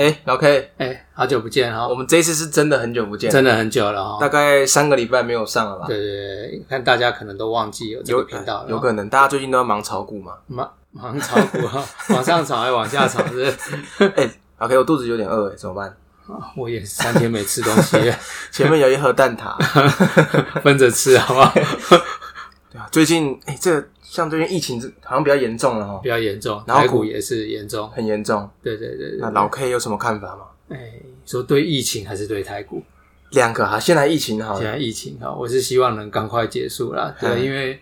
哎，老 K，哎，好久不见哈我，们这一次是真的很久不见，真的很久了哈。大概三个礼拜没有上了吧？对对对，看大家可能都忘记有这有个频道了，有可能大家最近都在忙炒股嘛。忙忙炒股哈，往上炒还往下炒，是不是？哎，OK，我肚子有点饿，哎，怎么办？我也三天没吃东西了，前面有一盒蛋挞，分着吃好不好？对啊，最近哎，这个像最近疫情好像比较严重了哈比，较严重，然后股台股也是严重。很严重。对对对对那，老 K 有什么看法吗？哎，说对疫情还是对台股？两个哈，现在疫情好了。现在疫情哈，我是希望能赶快结束啦。嗯对，因为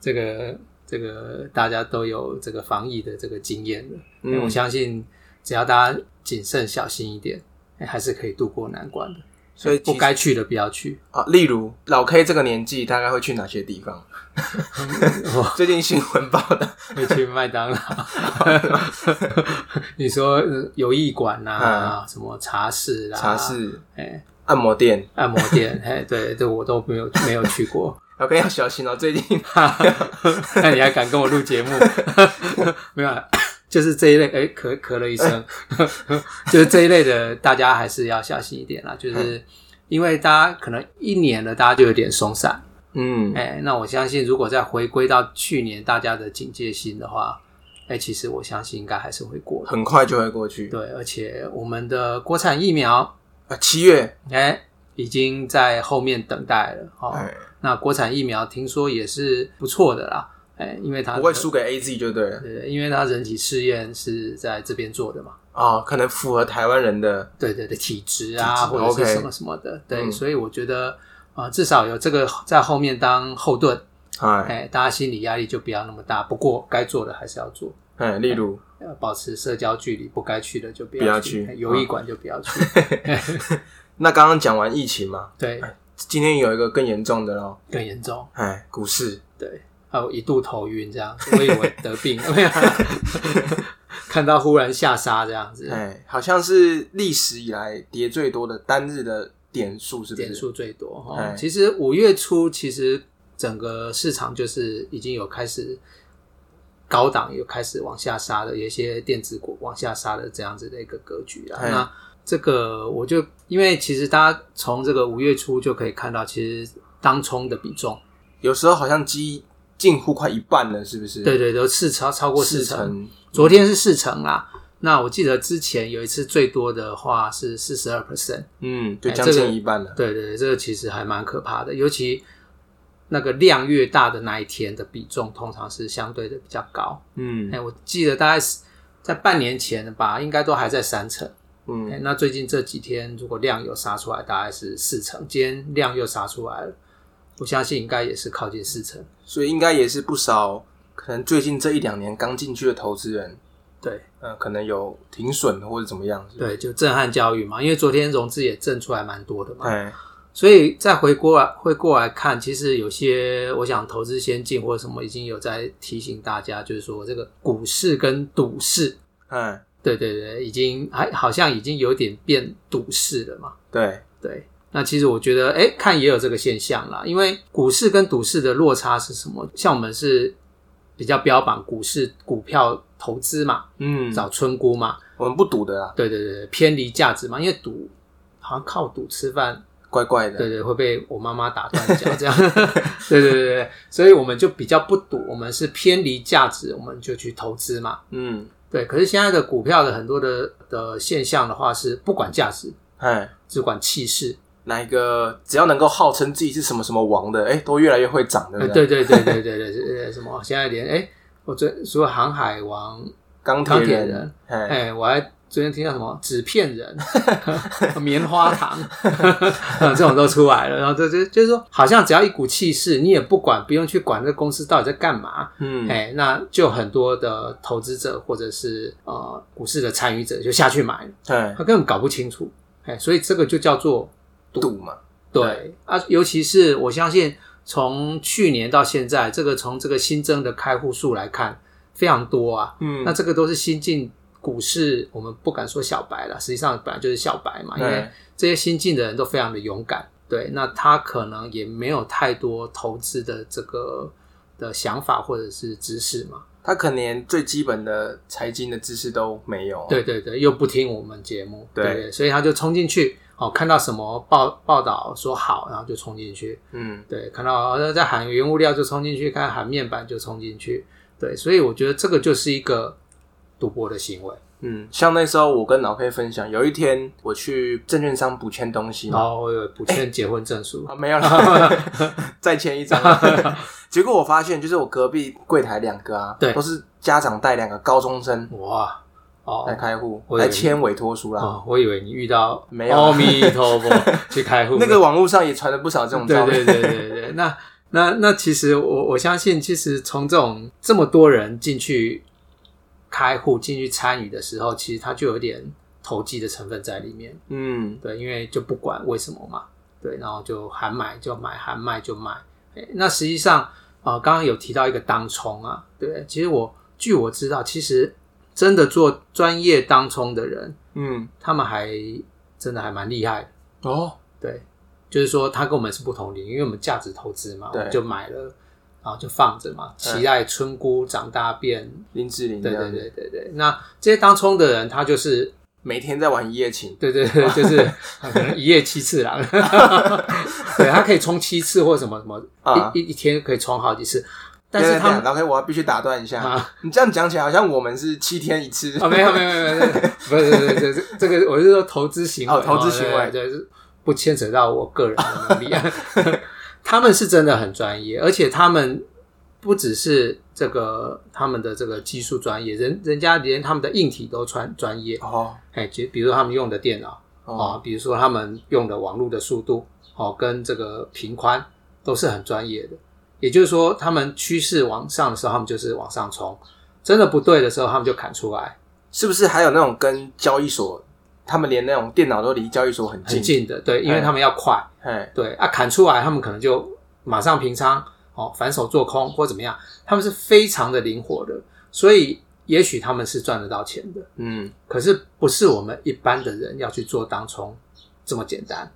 这个这个大家都有这个防疫的这个经验了，嗯我相信只要大家谨慎小心一点，哎还是可以渡过难关的。所以不该去的不要去。啊，例如老 K 这个年纪，大概会去哪些地方？最近新闻报道，会去麦当劳，你说呃游艺馆呐，什么茶室啦，嗯茶，室、哎，按摩店。按摩店，哎，对，这我都没有没有去过。老 K 要小心哦，最近那你还敢跟我录节目？没有啊，就是这一类，哎，咳咳了一声，就是这一类的，大家还是要小心一点啦。就是因为大家可能一年了，大家就有点松散，嗯，哎，那我相信如果再回归到去年大家的警戒心的话，哎，其实我相信应该还是会过。很快就会过去。对，而且我们的国产疫苗，啊，七月，哎，已经在后面等待了。哦，哎，那国产疫苗听说也是不错的啦，哎，因为他不会输给 A Z 就对了。对，因为他人体试验是在这边做的嘛，哦，可能符合台湾人的，对对对，体质啊，或者是什么什么的，对，嗯。所以我觉得啊、呃至少有这个在后面当后盾，哎。哎，大家心理压力就不要那么大。不过该做的还是要做，哎，例如，要保持社交距离，不该去的就不不要去，游艺馆就不要去。那刚刚讲完疫情嘛，对，今天有一个更严重的咯，更严重，哎，股市，对，还有一度头晕这样子，我以为得病了，没有 看到忽然下杀这样子，哎，好像是历史以来跌最多的单日的点数，是不是？点数最多其实五月初，其实整个市场就是已经有开始高档有开始往下杀的，有一些电子股往下杀的这样子的一个格局啦。哎那这个我就因为其实大家从这个五月初就可以看到，其实当冲的比重，有时候好像几近乎快一半了，是不是？对，对都，四超超过四四成，成，昨天是四成啦。那我记得之前有一次最多的话是四十二 percent，嗯，就将近一半了。对对对，这个其实还蛮可怕的，尤其那个量越大的那一天的比重，通常是相对的比较高。嗯哎，我记得大概是在半年前吧，应该都还在三成。嗯，哎，那最近这几天如果量有杀出来，大概是四成，今天量又杀出来了，我相信应该也是靠近四成。所以应该也是不少，可能最近这一两年刚进去的投资人，对呃，可能有停损或者怎么样。是是，对，就震撼教育嘛，因为昨天融资也震出来蛮多的嘛。哎，所以再回过来回过来看，其实有些我想投资先进或者什么已经有在提醒大家，就是说这个股市跟赌市，嗯，对对对，已经还好像已经有点变赌市了嘛。对，对，那其实我觉得，哎，看也有这个现象啦，因为股市跟赌市的落差是什么？像我们是比较标榜股市股票投资嘛，嗯，找村姑嘛，我们不赌的啦，对对对，偏离价值嘛，因为赌好像靠赌吃饭怪怪的。对对，会被我妈妈打断脚这样。对对对对，所以我们就比较不赌，我们是偏离价值，我们就去投资嘛。嗯，对，可是现在的股票的很多的的现象的话是不管价值，哎，只管气势。哪一个只要能够号称自己是什么什么王的，哎，都越来越会涨，对不对？对对对对对对，什么现在连哎，我昨除了航海王，钢铁人人，哎，我还昨天听到什么纸片人、棉花糖这种都出来了，然后这就就是说，好像只要一股气势，你也不管，不用去管这个公司到底在干嘛，嗯，哎，那就很多的投资者或者是呃股市的参与者就下去买了，哎，他根本搞不清楚，哎，所以这个就叫做赌嘛，对啊，尤其是我相信从去年到现在，这个从这个新增的开户数来看，非常多啊，嗯，那这个都是新进股市，我们不敢说小白了，实际上本来就是小白嘛，因为对这些新进的人都非常的勇敢，对，那他可能也没有太多投资的这个的想法或者是知识嘛，他可能连最基本的财经的知识都没有。对对对，又不听我们节目，对，所以他就冲进去，哦，看到什么报报道说好，然后就冲进去，嗯，对，看到呃在喊原物料就冲进去，看喊面板就冲进去，对，所以我觉得这个就是一个赌博的行为。嗯，像那时候我跟老 K 分享，有一天我去证券商补签东西嘛，然后我有补签结婚证书，啊没有了，再签一张。结果我发现，就是我隔壁柜台两个啊，对。都是家长带两个高中生。哇，哦来开户，我以为来签委托书啦。哦，我以为你遇到没有阿弥陀佛 去开户，那个网络上也传了不少这种照片。对对对对对，那那那其实我我相信，其实从这种这么多人进去开户、进去参与的时候，其实它就有点投机的成分在里面。嗯，对，因为就不管为什么嘛，对，然后就喊买就买，喊卖就卖。诶那实际上啊、呃刚刚有提到一个当冲啊，对，其实我据我知道，其实真的做专业当冲的人，嗯，他们还真的还蛮厉害的。哦，对，就是说他跟我们是不同领域，因为我们价值投资嘛，我对们就买了，然后就放着嘛，期待春姑长大变。林志玲这对对对对对，那这些当冲的人，他就是每天在玩一夜情。对对对，就是 可能一夜七次啦，对他可以冲七次或什么什么，啊。一一一天可以冲好几次，但是他老 K，我要必须打断一下，啊你这样讲起来好像我们是七天一次。哦，没有没有没有没有，不是不是不是这个，我是说投资行为，哦投资行为对，对是不牵扯到我个人的能力。他们是真的很专业，而且他们不只是这个他们的这个技术专业，人人家连他们的硬体都专专业。哦哎，就比如说他们用的电脑哦啊，比如说他们用的网络的速度哦，跟这个频宽都是很专业的。也就是说，他们趋势往上的时候，他们就是往上冲；真的不对的时候，他们就砍出来。是不是还有那种跟交易所，他们连那种电脑都离交易所很近？很近的，对，因为哎他们要快，哎，对啊，砍出来他们可能就马上平仓，哦，反手做空或怎么样，他们是非常的灵活的，所以也许他们是赚得到钱的，嗯，可是不是我们一般的人要去做当冲这么简单。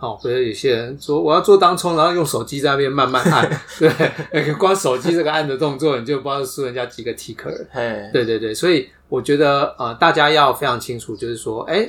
哦，所以有些人说我要做当冲，然后用手机在那边慢慢按，对，那个光手机这个按的动作，你就不知道输人家几个 ticker 对对对，所以我觉得呃，大家要非常清楚，就是说，哎，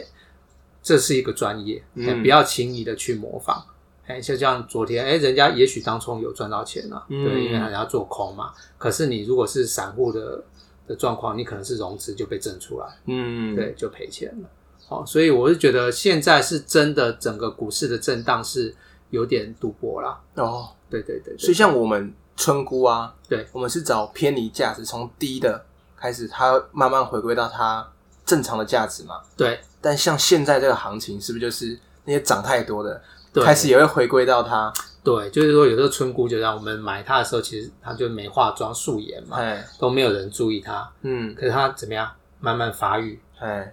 这是一个专业，嗯哎不要轻易的去模仿。哎，就像昨天，哎，人家也许当冲有赚到钱了、嗯对，因为人家做空嘛。可是你如果是散户的的状况，你可能是融资就被震出来，嗯，对，就赔钱了。哦，所以我是觉得现在是真的整个股市的震荡是有点赌博啦。哦，对对对对所以像我们村姑啊，对，我们是找偏离价值，从低的开始，它慢慢回归到它正常的价值嘛。对但像现在这个行情，是不是就是那些涨太多的，对，开始也会回归到它？对，就是说有时候村姑就让我们买它的时候，其实它就没化妆素颜嘛，哎，都没有人注意它。嗯，可是它怎么样？慢慢发育，哎，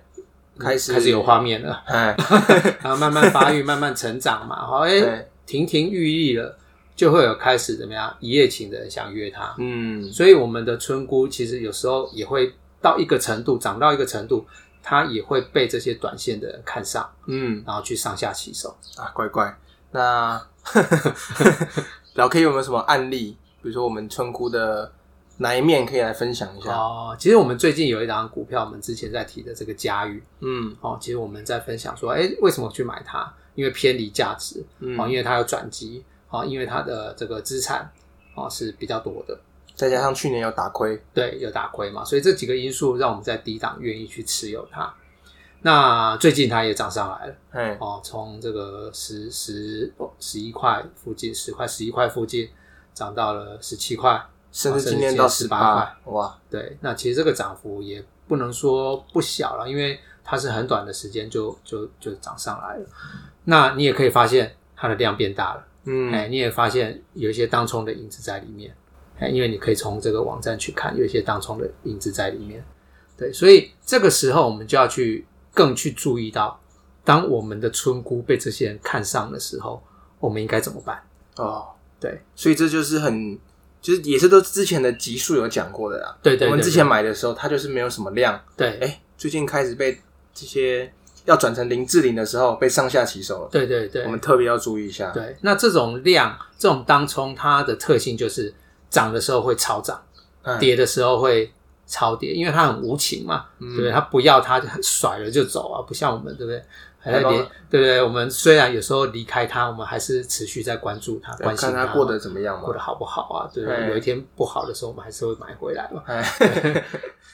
开始开始有画面了，哎，然后慢慢发育，慢慢成长嘛。好，哎、对，亭亭玉立了，就会有开始怎么样一夜情的人想约他。嗯，所以我们的村姑其实有时候也会到一个程度，长到一个程度，她也会被这些短线的人看上，嗯，然后去上下其手。啊，乖乖，那 老 K 有没有什么案例？比如说我们村姑的哪一面可以来分享一下？哦，其实我们最近有一档股票，我们之前在提的这个嘉裕，嗯。哦，其实我们在分享说，哎，为什么去买它？因为偏离价值，嗯，哦，因为它有转机，哦，因为它的这个资产哦是比较多的，再加上去年有打亏，对，有打亏嘛，所以这几个因素让我们在低档愿意去持有它。那最近它也涨上来了，嗯，哦，从这个十十哦十一块附近，十块十一块附近涨到了十七块，甚至今天到十八18块，哇，对，那其实这个涨幅也不能说不小了，因为它是很短的时间就就就涨上来了。那你也可以发现它的量变大了，嗯，哎、你也发现有一些当冲的影子在里面，哎，因为你可以从这个网站去看，有一些当冲的影子在里面。对，所以这个时候我们就要去更去注意到，当我们的村姑被这些人看上的时候，我们应该怎么办？哦，对，所以这就是很，就是也是都之前的集数有讲过的啦。对对对我们之前买的时候，它就是没有什么量，对，哎，最近开始被这些要转成零至零的时候，被上下其手了。对对对，我们特别要注意一下。对，那这种量，这种当冲，它的特性就是涨的时候会超涨，哎，跌的时候会超跌，因为它很无情嘛，嗯对不对？它不要它就甩了就走啊，不像我们，对不对？对不对？我们虽然有时候离开他，我们还是持续在关注他，关心看他过得怎么样嘛过得。好不好啊？对不对？有一天不好的时候，我们还是会买回来嘛。哎，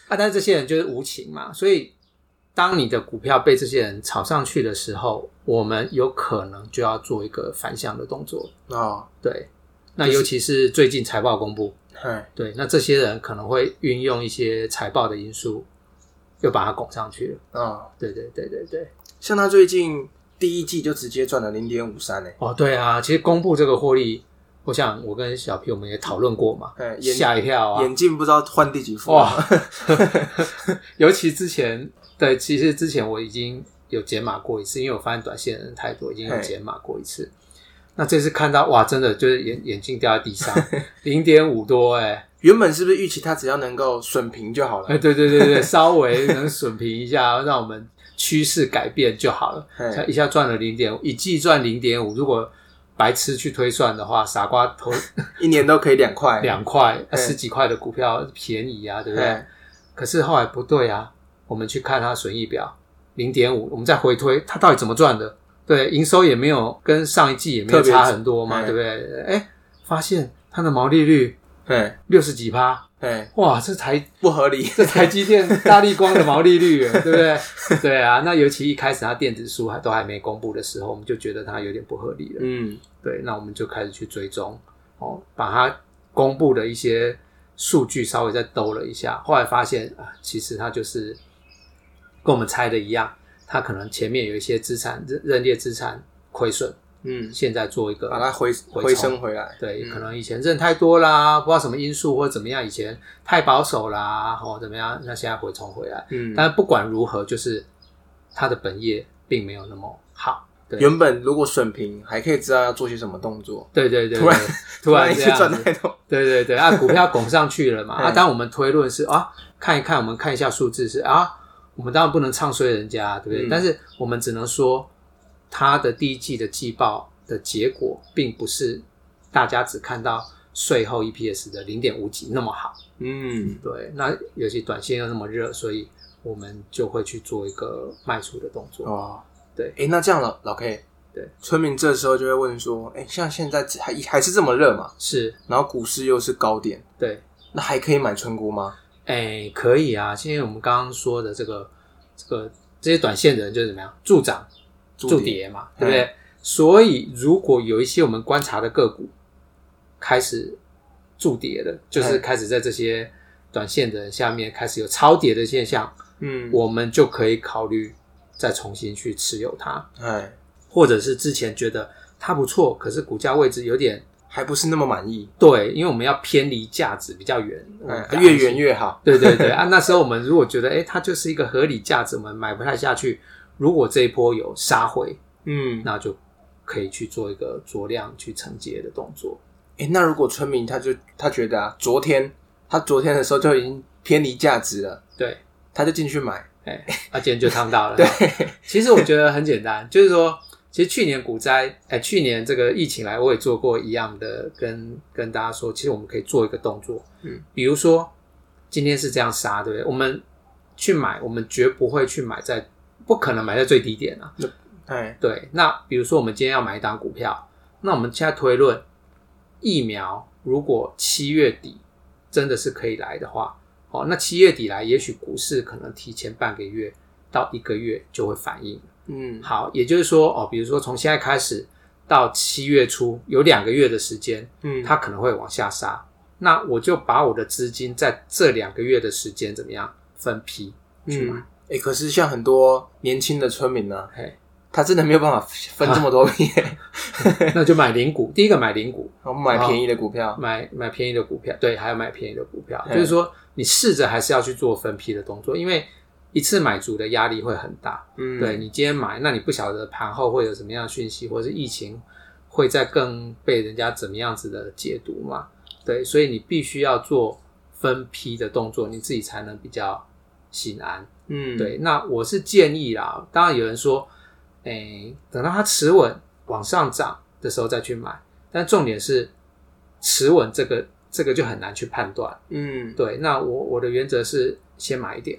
啊，但是这些人就是无情嘛，所以当你的股票被这些人炒上去的时候，我们有可能就要做一个反向的动作。哦，对，那尤其是最近财报公布，哎，对，那这些人可能会运用一些财报的因素，又把它拱上去了。哦，对对对对对。像他最近第一季就直接赚了零点五三呢。哦，对啊，其实公布这个获利，我想我跟小 P 我们也讨论过嘛，哎，眼吓一跳啊！眼镜不知道换第几副了哇，尤其之前，对，其实之前我已经有解码过一次，因为我发现短线的人太多，已经有解码过一次。那这次看到哇，真的就是眼眼镜掉在地上，零点五多哎、原本是不是预期他只要能够损平就好了哎，了？对对对对，稍微能损平一下，让我们趋势改变就好了。嘿才一下赚了零点五，一季赚零点五，如果白痴去推算的话，傻瓜投 一年都可以两块，两块、嘿十几块的股票便宜啊，对不对？哎，可是后来不对啊，我们去看它损益表零点五，我们再回推它到底怎么赚的？对，营收也没有跟上一季也没有差很多嘛，哎对不对？哎，发现它的毛利率哎六十几趴，对，哇，这台不合理。这台积电、大力光的毛利率，对不对？对啊，那尤其一开始它电子书还都还没公布的时候，我们就觉得它有点不合理了。嗯，对，那我们就开始去追踪，哦，把它公布的一些数据稍微再兜了一下，后来发现啊，其实它就是跟我们猜的一样，它可能前面有一些资产认认列资产亏损，嗯，现在做一个把它回回回升回来。对，嗯。可能以前认太多啦，不知道什么因素或者怎么样，以前太保守啦，哦怎么样，那现在回冲回来，嗯，但不管如何，就是它的本业并没有那么好。对。原本如果损平，还可以知道要做些什么动作，对对对，突然 对突然一次这样子。赚太多。对对对，啊，股票拱上去了嘛，嗯。啊，当我们推论是啊，看一看，我们看一下数字是啊，我们当然不能唱衰人家，对不对？嗯。但是我们只能说，它的第一季的季报的结果，并不是大家只看到税后 EPS 的零点五几那么好，嗯，对，那尤其短线又那么热，所以我们就会去做一个卖出的动作。哦，对。哎，那这样了老 K，对，村民这时候就会问说，哎，像现在还还是这么热嘛，是，然后股市又是高点，对，那还可以买春菇吗？哎，可以啊，因为我们刚刚说的这个这个这些短线的人就是怎么样助涨助跌嘛，对不对？所以如果有一些我们观察的个股开始筑跌了，就是嗯开始在这些短线的下面开始有超跌的现象，嗯，我们就可以考虑再重新去持有它，哎，或者是之前觉得它不错，可是股价位置有点还不是那么满意，对，因为我们要偏离价值比较远，我们哎，越远越好。对对对啊，那时候我们如果觉得，哎，它就是一个合理价值，我们买不太下去。如果这一波有杀回，嗯，那就可以去做一个酌量去承接的动作。哎，那如果村民他就他觉得啊，昨天他昨天的时候就已经偏离价值了，对，他就进去买。哎，啊，今天就烫到了。对，其实我觉得很简单，就是说，其实去年股灾，哎，去年这个疫情来，我也做过一样的，跟跟大家说，其实我们可以做一个动作，嗯，比如说今天是这样杀，对不对？我们去买，我们绝不会去买在，不可能买在最低点啊。哎，对，那比如说我们今天要买一档股票，那我们现在推论，疫苗如果七月底真的是可以来的话，哦，那七月底来，也许股市可能提前半个月到一个月就会反应。嗯，好，也就是说，哦，比如说从现在开始到七月初有两个月的时间，嗯，它可能会往下杀，那我就把我的资金在这两个月的时间怎么样分批去买？嗯，哎，可是像很多年轻的村民呢，嘿，他真的没有办法分这么多批，那就买零股，第一个买零股，我们买便宜的股票。买买便宜的股票，对，还要买便宜的股票，嗯就是说你试着还是要去做分批的动作，因为一次买足的压力会很大。嗯，对你今天买，那你不晓得盘后会有什么样的讯息，或者是疫情会在更被人家怎么样子的解读嘛？对，所以你必须要做分批的动作，你自己才能比较心安。嗯，对，那我是建议啦，当然有人说，哎，等到它持稳往上涨的时候再去买，但重点是持稳这个这个就很难去判断。嗯。对，那我我的原则是先买一点，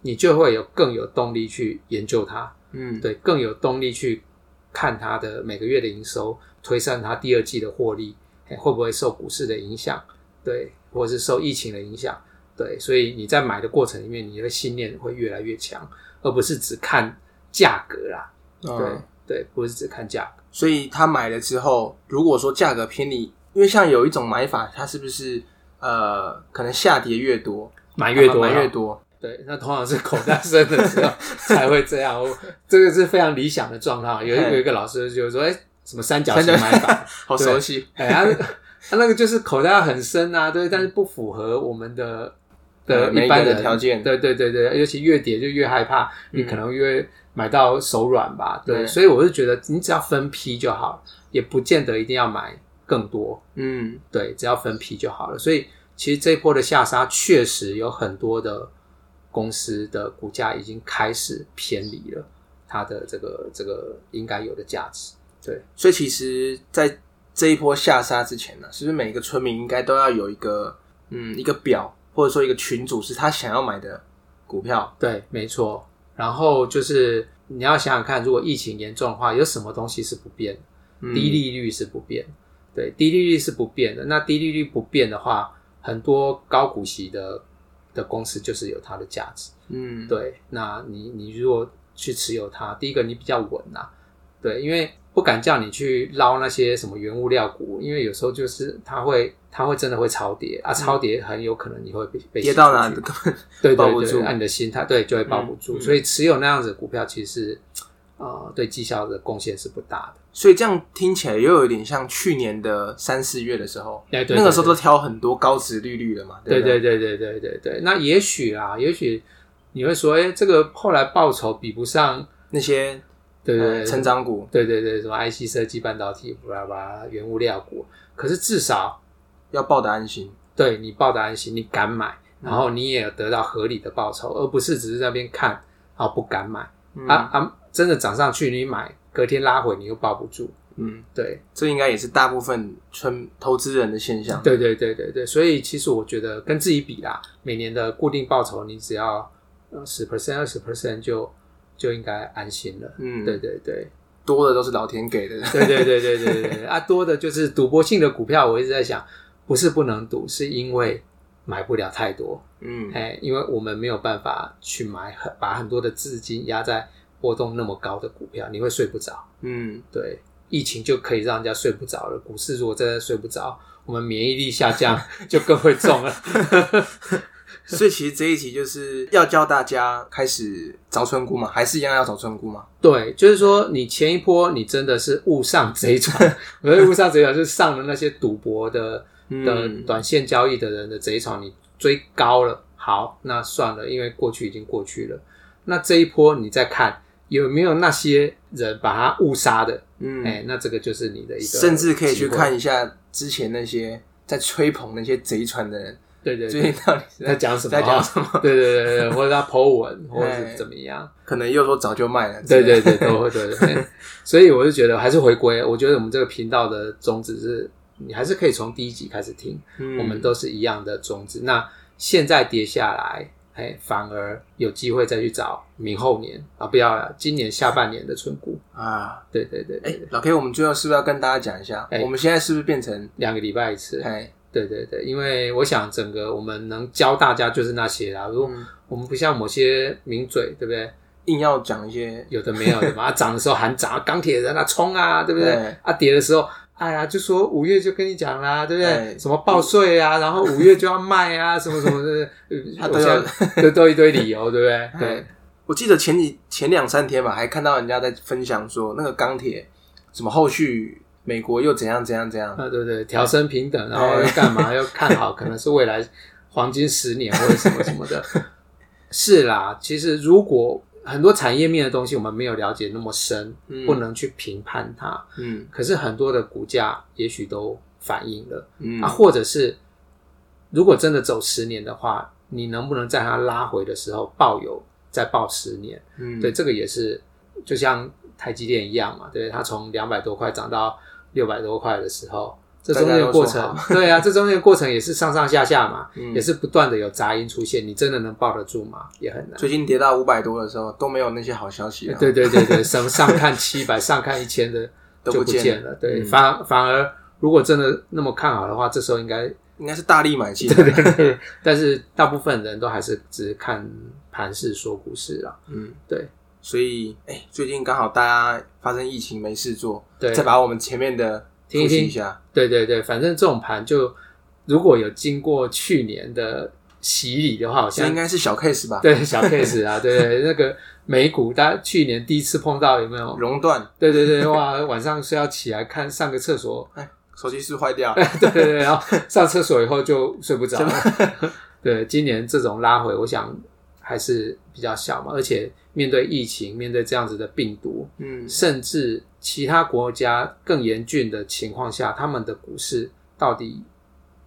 你就会有更有动力去研究它，嗯。对，更有动力去看它的每个月的营收，推算它第二季的获利，哎会不会受股市的影响，对，或者是受疫情的影响，对，所以你在买的过程里面，你的信念会越来越强，而不是只看价格啦，对、嗯对，不是只看价格，所以他买了之后，如果说价格偏离，因为像有一种买法，它是不是呃可能下跌越多，买越多买越越多，对，那通常是口袋深的时候 才会这样。我这个是非常理想的状况。有一嘿有一个老师就说：“哎、什么三角形买法？好熟悉。哎，他他那个就是口袋很深啊，对，但是不符合我们的的一般的条件对对对对，尤其越跌就越害怕，你可能越买到手软吧。对，对所以我是觉得你只要分批就好，也不见得一定要买更多。嗯对，只要分批就好了。所以其实这一波的下杀确实有很多的公司的股价已经开始偏离了它的这个这个应该有的价值。对，所以其实，在这一波下杀之前呢，是不是每个村民应该都要有一个嗯一个表，或者说一个群主，是他想要买的股票？对，没错。然后就是你要想想看，如果疫情严重的话，有什么东西是不变的？嗯低利率是不变，对，低利率是不变的。那低利率不变的话，很多高股息的的公司就是有它的价值。嗯，对，那你你如果去持有它，第一个你比较稳呐、对，因为不敢叫你去捞那些什么原物料股，因为有时候就是它会它会真的会超跌啊，超跌很有可能你会被被跌到哪对对 对，按 你的心态对就会抱不住，嗯。嗯所以持有那样子的股票其实是呃对绩效的贡献是不大的。所以这样听起来又有点像去年的三四月的时候，那个时候都挑很多高值利率的嘛，对对对？对对对对，那也许啊，也许你会说，哎，这个后来报酬比不上，那些对对成长股，对对对，什么 IC 设计、半导体、巴拉巴拉、原物料股，可是至少要抱得安心。对你抱得安心，你敢买，然后你也有得到合理的报酬，而不是只是在那边看，然后不敢买、嗯啊啊！真的涨上去你买，隔天拉回你又抱不住，嗯，对这应该也是大部分村投资人的现象。对对对对对，所以其实我觉得跟自己比啦，每年的固定报酬你只要呃十 percent 二十 percent 就就应该安心了。嗯，对对对，多的都是老天给的。对对对对对对对啊，多的就是赌博性的股票，我一直在想，不是不能赌，是因为买不了太多，嗯哎，因为我们没有办法去买很把很多的资金压在波动那么高的股票，你会睡不着。嗯，对，疫情就可以让人家睡不着了，股市如果真的睡不着，我们免疫力下降 就更会中了。所以其实这一集就是要教大家开始找村姑嘛，还是一样要找村姑嘛？对，就是说你前一波你真的是误上贼船，我的误上贼船是上了那些赌博的。的嗯短线交易的人的贼船，你追高了，好，那算了，因为过去已经过去了。那这一波你再看有没有那些人把他误杀的？嗯，哎、那这个就是你的一个，甚至可以去看，一下之前那些在吹捧那些贼船的人，对对对，最近到底是在讲什么？在讲什么？对对对对，或者他 Po 文，或者哎是怎么样？可能又说早就卖了。对对对，都会对对对。所以我就觉得还是回归，我觉得我们这个频道的宗旨是，你还是可以从第一集开始听。嗯我们都是一样的宗旨。那现在跌下来，哎，反而有机会再去找明后年啊，不要了，今年下半年的存股。啊，对对对哎、老 K，我们最后是不是要跟大家讲一下，哎我们现在是不是变成两个礼拜一次。哎，对对对，因为我想整个我们能教大家就是那些啦。如果嗯我们不像某些名嘴，对不对？硬要讲一些有的没有的嘛，啊涨的时候喊涨，钢铁人啊冲啊，对不对对？啊跌的时候，哎呀，就说五月就跟你讲啦，对不对？对什么报税啊，然后五月就要卖啊，什么什么的，呃我 他都 都都一堆理由，对不对？对哎，我记得前几前两三天吧，还看到人家在分享说，那个钢铁什么后续美国又怎样怎样怎样，啊，对对，调升平等，然后又干嘛？又看好，可能是未来黄金十年或者什么什么的。是啦，其实如果很多产业面的东西我们没有了解那么深，嗯不能去评判它。嗯可是很多的股价也许都反映了、嗯啊，或者是如果真的走十年的话，你能不能在它拉回的时候抱有再抱十年？嗯，对，这个也是就像台积电一样嘛，对，它从两百多块涨到六百多块的时候，这中间的过程，对啊，这中间的过程也是上上下下嘛，嗯也是不断的有杂音出现，你真的能抱得住吗？也很难。最近跌到五百多的时候都没有那些好消息了，对对对对，上上看七百、上看一千的 都不见了。对，嗯反反而如果真的那么看好的话，这时候应该，应该是大力买进对。但是大部分人都还是只看盘势说股市啦。嗯，对所以哎、最近刚好大家发生疫情没事做，对再把我们前面的听一下。对对对，反正这种盘就如果有经过去年的洗礼的话，好像应该是小 case 吧？对小 case 啊，对对，那个美股，大家去年第一次碰到有没有？熔断，对对对，哇，晚上是要起来看上个厕所，哎手机是不是坏掉，对对对，然后上厕所以后就睡不着了。对，今年这种拉回，我想还是比较小嘛，而且面对疫情，面对这样子的病毒，嗯，甚至其他国家更严峻的情况下，他们的股市到底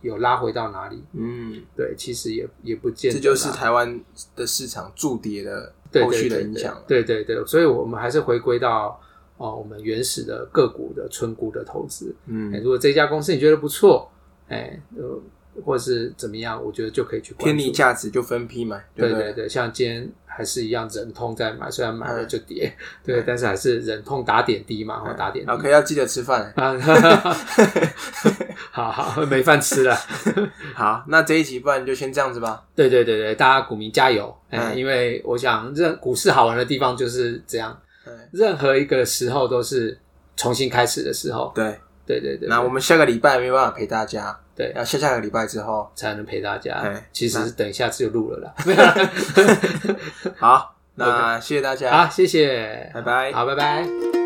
有拉回到哪里？嗯，对，其实也也不见得啦，这就是台湾的市场筑跌的对后续的影响。对对对，所以我们还是回归到哦，我们原始的个股的纯股的投资。哎，嗯，如果这家公司你觉得不错，哎，呃，或是怎么样，我觉得就可以去关偏注。离价值就分批买，不对对对，像今天还是一样，忍痛在买，虽然买了嗯就跌，对，但是还是忍痛打点滴嘛，哦，打点滴。OK，要记得吃饭。啊，好好，没饭吃了。好，那这一集不然就先这样子吧。对对对对，大家股民加油！哎，嗯因为我想，任股市好玩的地方就是这样，对任何一个时候都是重新开始的时候。对，对对对，那我们下个礼拜没有办法陪大家，对要下下个礼拜之后。才能陪大家哎。其实等下次就录了啦。好，那谢谢大家，好，谢谢，拜拜。好，拜拜。